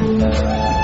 Música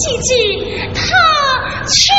姐姐他去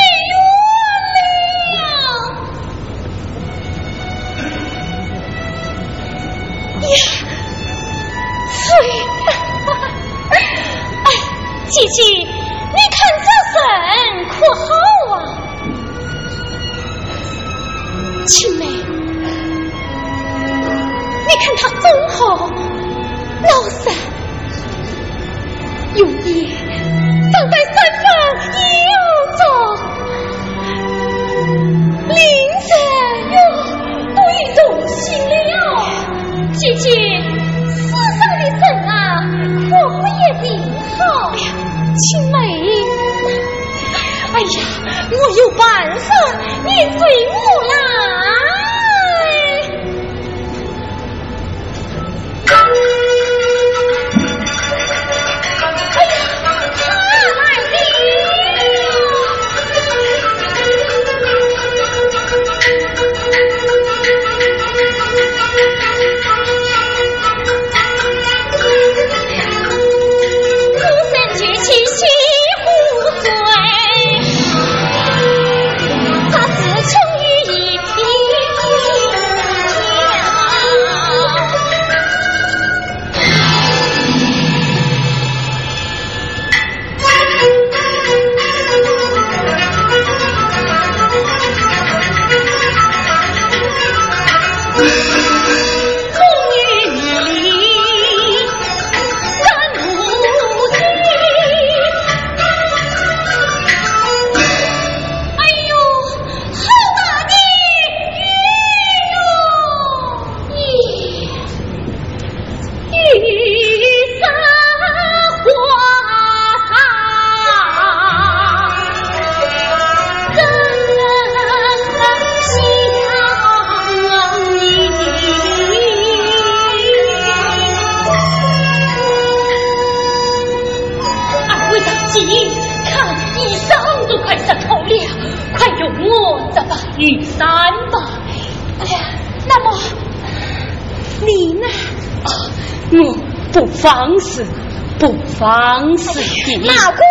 骂我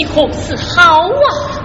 你可是好啊！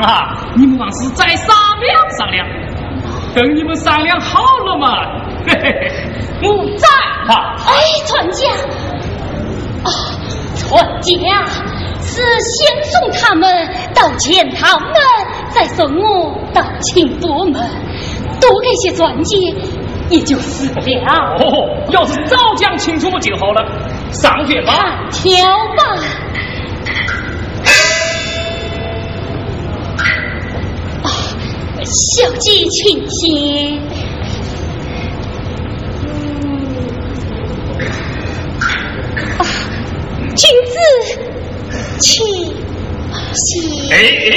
啊你们往事再商量商量。等你们商量好了嘛嘿嘿嘿。不在哈哎传家。啊传家。是先送他们到钱塘再送我到清波门。多给些钻戒也就死了。哦要是早讲清楚不就好了上去吧。挑吧。小姐，请先。嗯，啊，君子，请先。哎哎，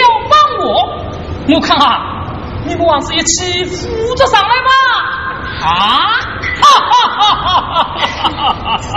要帮我？我看啊，你们王子一起扶着上来吧。啊！哈哈哈哈哈哈哈哈！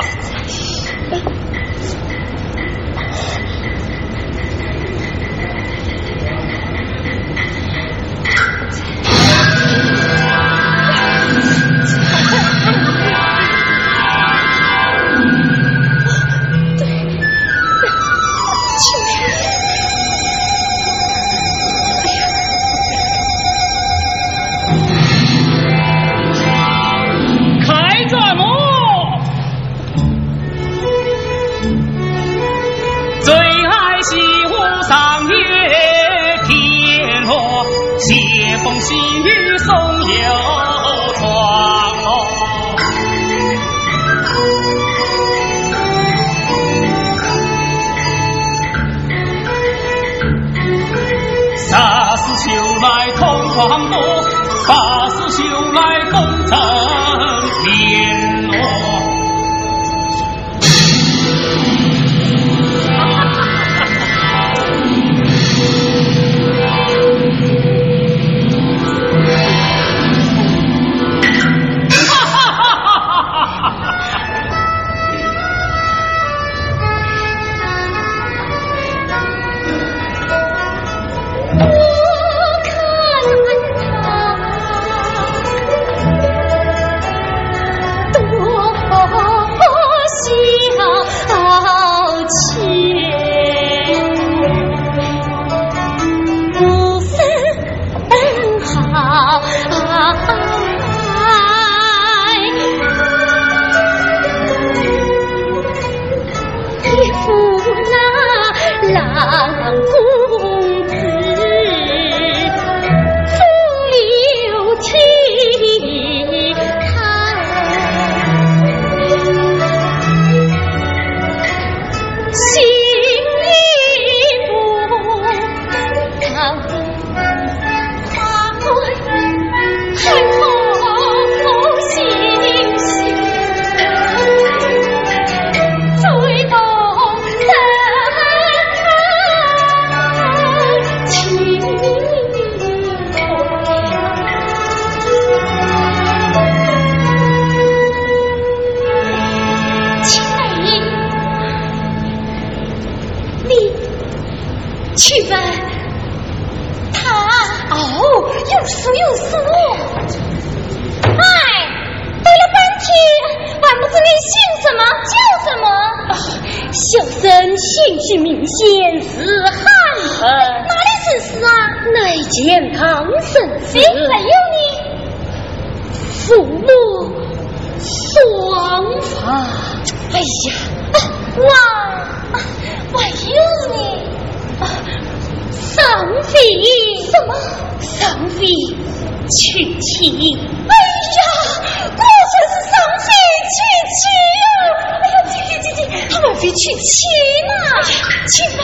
幸运。哇，我有呢。啊，上，什么？上肥娶妻。哎呀，果就是上肥娶妻呀。哎呀，姐姐姐姐，他们要娶妻呢。去吧。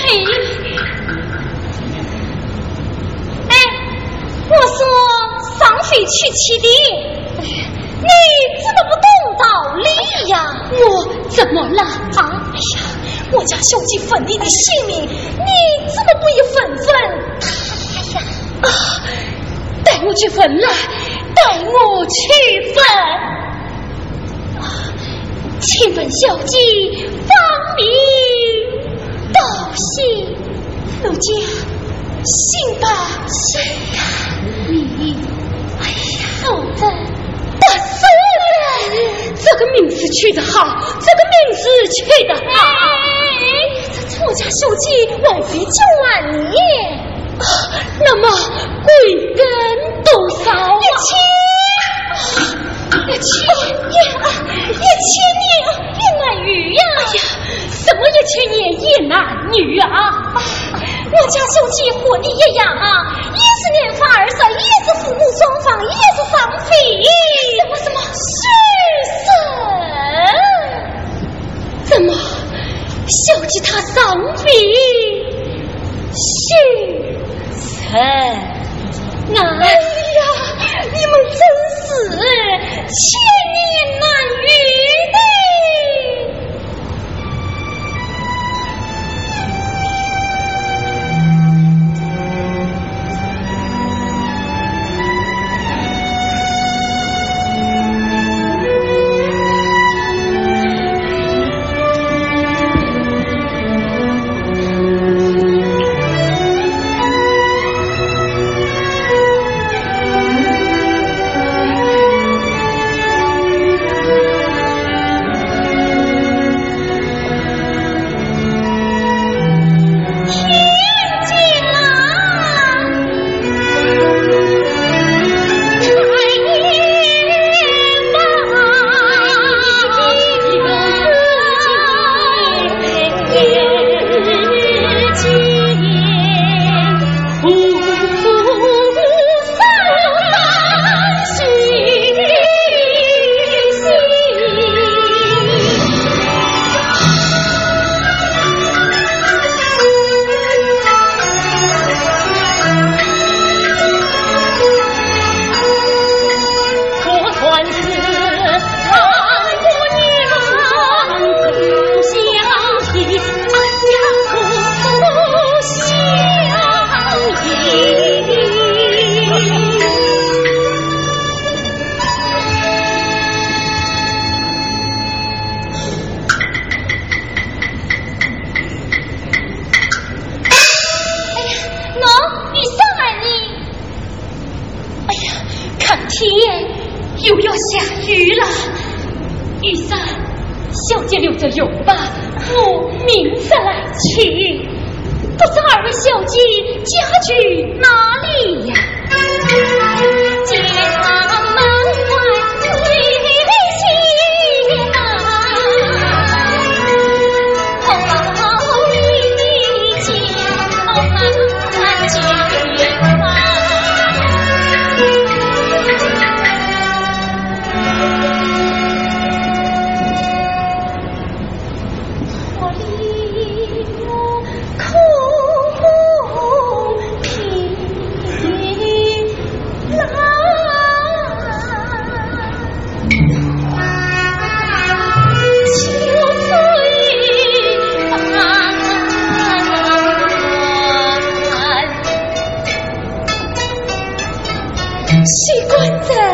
哎，我说上飞娶妻的。哎，你怎么不。道理呀！我怎么了？啊！哎呀，我家小姐分你的性命，你怎么不一粉分他呀？啊！带我去分来，带我去分。啊！请问小姐芳名道姓？奴家姓吧，姓吧，你哎呀，好的。这个名字取得好这个名字取得好。这我家秀气晚肥就晚年啊那么贵根一千年一千年啊一千年一男女呀哎呀什么一千年一男女啊我家秀气和你一样啊也是年方二十也是父母双方也是房子什么什么是怎？怎么，小姐她丧命，殉身？哎呀，你们真是千年难遇的。小姐留着用吧我名字来取不知二位小姐家去哪里呀？器官在。